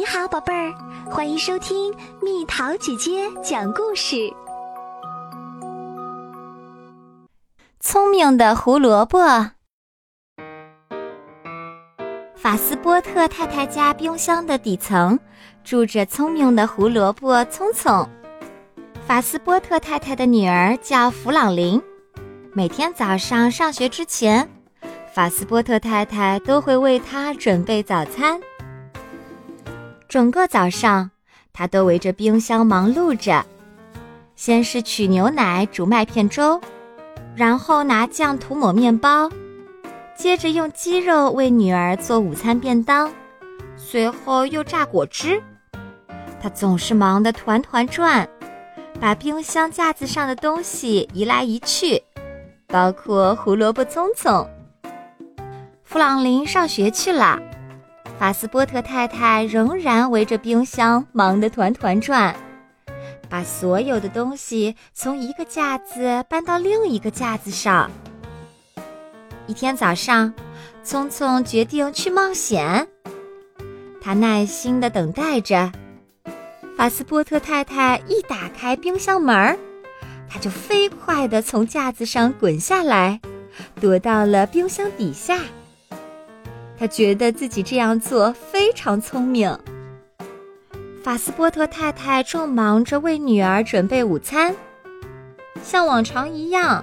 你好，宝贝儿，欢迎收听蜜桃姐姐讲故事。聪明的胡萝卜。法斯波特太太家冰箱的底层住着聪明的胡萝卜聪聪。法斯波特太太的女儿叫弗朗琳，每天早上上学之前，法斯波特太太都会为她准备早餐。整个早上，他都围着冰箱忙碌着。先是取牛奶煮麦片粥，然后拿酱涂抹面包，接着用鸡肉为女儿做午餐便当，随后又榨果汁。他总是忙得团团转，把冰箱架子上的东西移来移去，包括胡萝卜葱葱。弗朗琳上学去了。法斯波特太太仍然围着冰箱忙得团团转，把所有的东西从一个架子搬到另一个架子上。一天早上，聪聪决定去冒险。他耐心地等待着。法斯波特太太一打开冰箱门儿，他就飞快地从架子上滚下来，躲到了冰箱底下。他觉得自己这样做非常聪明。法斯波特太太正忙着为女儿准备午餐，像往常一样，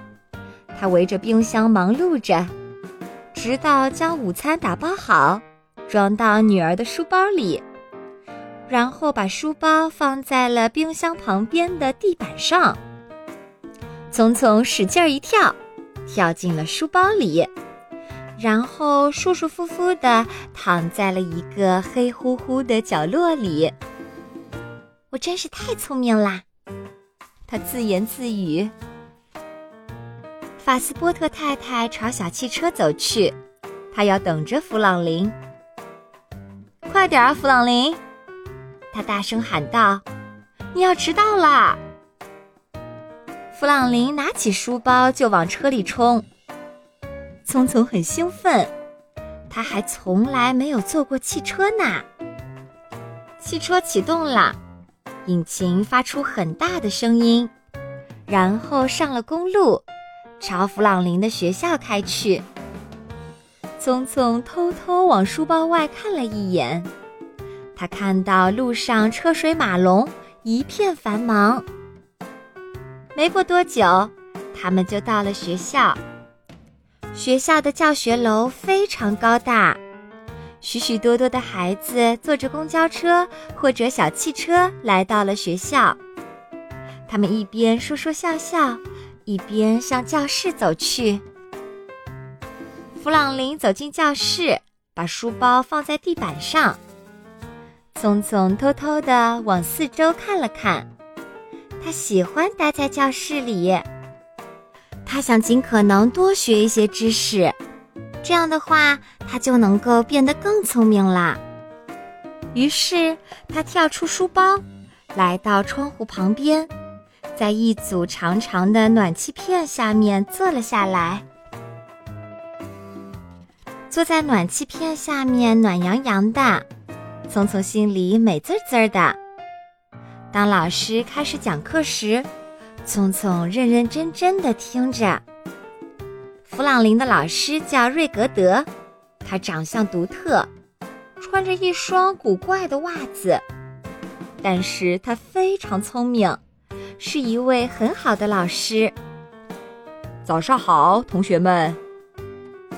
她围着冰箱忙碌着，直到将午餐打包好，装到女儿的书包里，然后把书包放在了冰箱旁边的地板上。聪聪使劲一跳，跳进了书包里。然后舒舒服服地躺在了一个黑乎乎的角落里。我真是太聪明啦，他自言自语。法斯波特太太朝小汽车走去，她要等着弗朗林。快点啊，弗朗林！他大声喊道：“你要迟到啦！”弗朗林拿起书包就往车里冲。聪聪很兴奋，他还从来没有坐过汽车呢。汽车启动了，引擎发出很大的声音，然后上了公路，朝弗朗林的学校开去。聪聪偷偷往书包外看了一眼，他看到路上车水马龙，一片繁忙。没过多久，他们就到了学校。学校的教学楼非常高大，许许多多的孩子坐着公交车或者小汽车来到了学校。他们一边说说笑笑，一边向教室走去。弗朗林走进教室，把书包放在地板上，匆匆偷偷地往四周看了看。他喜欢待在教室里。他想尽可能多学一些知识，这样的话，他就能够变得更聪明啦。于是，他跳出书包，来到窗户旁边，在一组长长的暖气片下面坐了下来。坐在暖气片下面，暖洋洋的，聪聪心里美滋滋的。当老师开始讲课时，聪聪认认真真的听着。弗朗林的老师叫瑞格德，他长相独特，穿着一双古怪的袜子，但是他非常聪明，是一位很好的老师。早上好，同学们，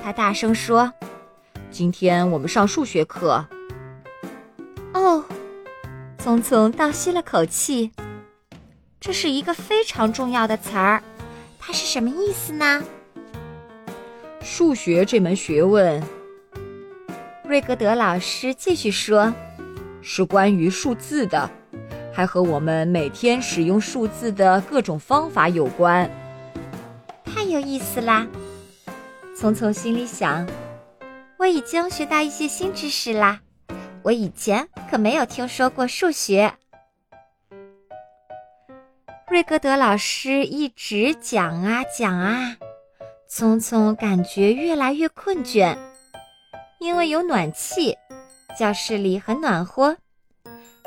他大声说：“今天我们上数学课。”哦，聪聪倒吸了口气。这是一个非常重要的词儿，它是什么意思呢？数学这门学问，瑞格德老师继续说，是关于数字的，还和我们每天使用数字的各种方法有关。太有意思啦！聪聪心里想，我已经学到一些新知识啦，我以前可没有听说过数学。瑞格德老师一直讲啊讲啊，聪聪感觉越来越困倦，因为有暖气，教室里很暖和，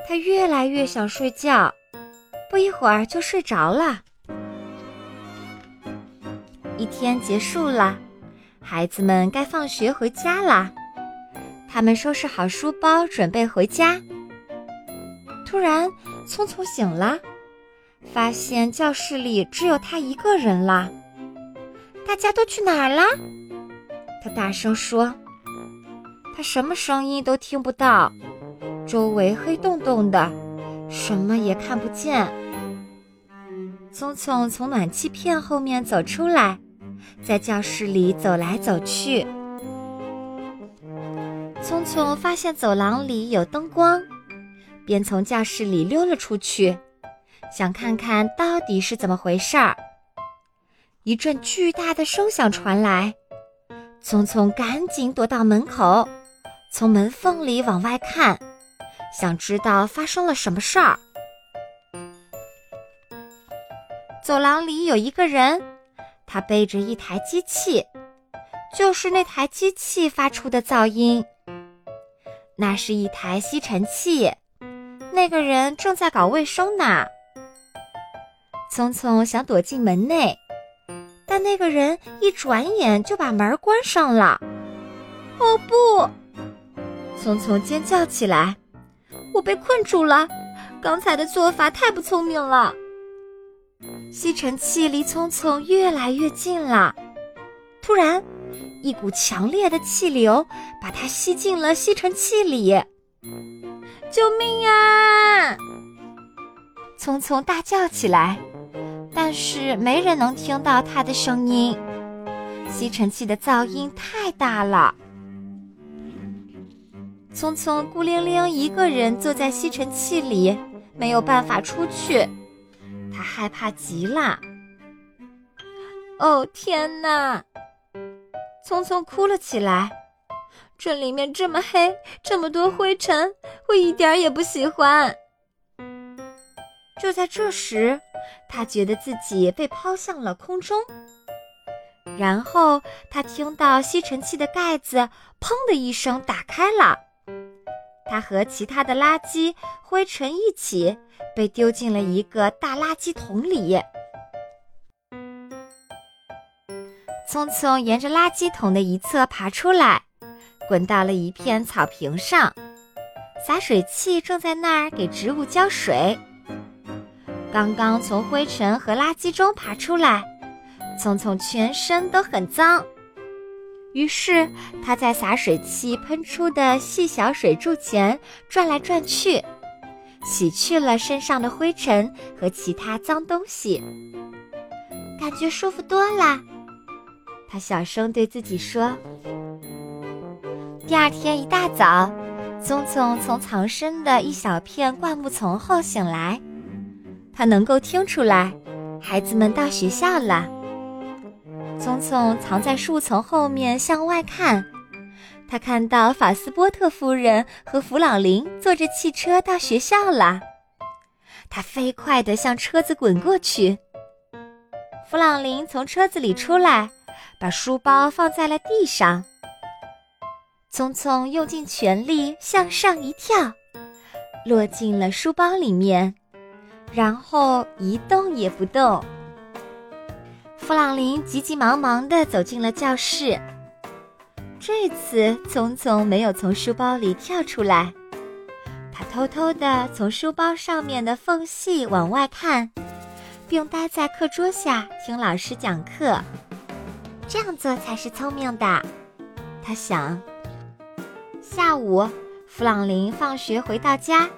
他越来越想睡觉，不一会儿就睡着了。一天结束了，孩子们该放学回家啦。他们收拾好书包，准备回家。突然，聪聪醒了，发现教室里只有他一个人啦。大家都去哪儿了？他大声说。他什么声音都听不到，周围黑洞洞的，什么也看不见。聪聪从暖气片后面走出来，在教室里走来走去。聪聪发现走廊里有灯光，便从教室里溜了出去，想看看到底是怎么回事儿。一阵巨大的声响传来，聪聪赶紧躲到门口。从门缝里往外看，想知道发生了什么事儿。走廊里有一个人，他背着一台机器，就是那台机器发出的噪音。那是一台吸尘器，那个人正在搞卫生呢。聪聪想躲进门内，但那个人一转眼就把门关上了。哦不！聪聪尖叫起来：“我被困住了！刚才的做法太不聪明了。”吸尘器离聪聪越来越近了。突然，一股强烈的气流把它吸进了吸尘器里。救命啊！聪聪大叫起来，但是没人能听到他的声音。吸尘器的噪音太大了。聪聪孤零零一个人坐在吸尘器里，没有办法出去，他害怕极了。哦天哪！聪聪哭了起来。这里面这么黑，这么多灰尘，我一点也不喜欢。就在这时，他觉得自己被抛向了空中，然后他听到吸尘器的盖子“砰”的一声打开了。它和其他的垃圾灰尘一起被丢进了一个大垃圾桶里。聪聪沿着垃圾桶的一侧爬出来，滚到了一片草坪上。洒水器正在那儿给植物浇水。刚刚从灰尘和垃圾中爬出来，聪聪全身都很脏。于是他在洒水器喷出的细小水柱前转来转去，洗去了身上的灰尘和其他脏东西，感觉舒服多了。他小声对自己说。第二天一大早，聪聪从藏身的一小片灌木丛后醒来，他能够听出来，孩子们到学校了。聪聪藏在树丛后面向外看，他看到法斯波特夫人和弗朗林坐着汽车到学校了。他飞快地向车子滚过去。弗朗林从车子里出来，把书包放在了地上。聪聪用尽全力向上一跳，落进了书包里面，然后一动也不动。弗朗林急急忙忙地走进了教室。这次，聪聪没有从书包里跳出来，他偷偷地从书包上面的缝隙往外看，并待在课桌下听老师讲课。这样做才是聪明的，他想。下午，弗朗林放学回到家，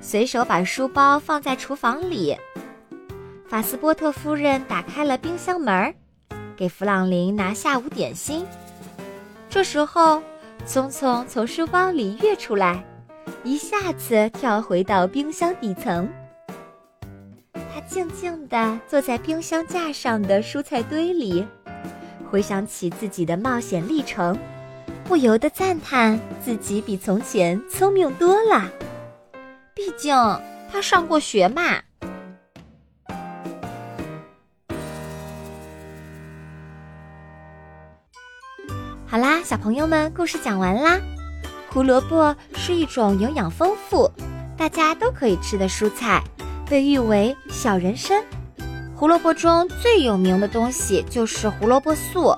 随手把书包放在厨房里。法斯波特夫人打开了冰箱门，给弗朗林拿下午点心。这时候，聪聪从书包里跃出来，一下子跳回到冰箱底层。他静静地坐在冰箱架上的蔬菜堆里，回想起自己的冒险历程，不由得赞叹自己比从前聪明多了。毕竟他上过学嘛。好啦，小朋友们，故事讲完啦。胡萝卜是一种营养丰富、大家都可以吃的蔬菜，被誉为小人参。胡萝卜中最有名的东西就是胡萝卜素。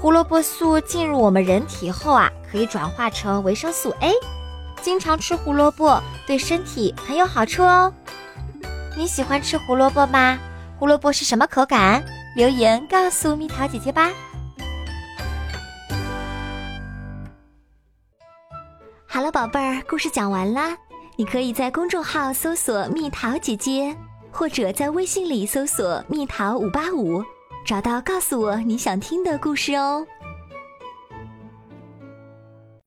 胡萝卜素进入我们人体后啊，可以转化成维生素 A。经常吃胡萝卜对身体很有好处哦。你喜欢吃胡萝卜吗？胡萝卜是什么口感？留言告诉蜜桃姐姐吧。好了，宝贝儿，故事讲完啦。你可以在公众号搜索“蜜桃姐姐”，或者在微信里搜索“蜜桃五八五”，找到告诉我你想听的故事哦。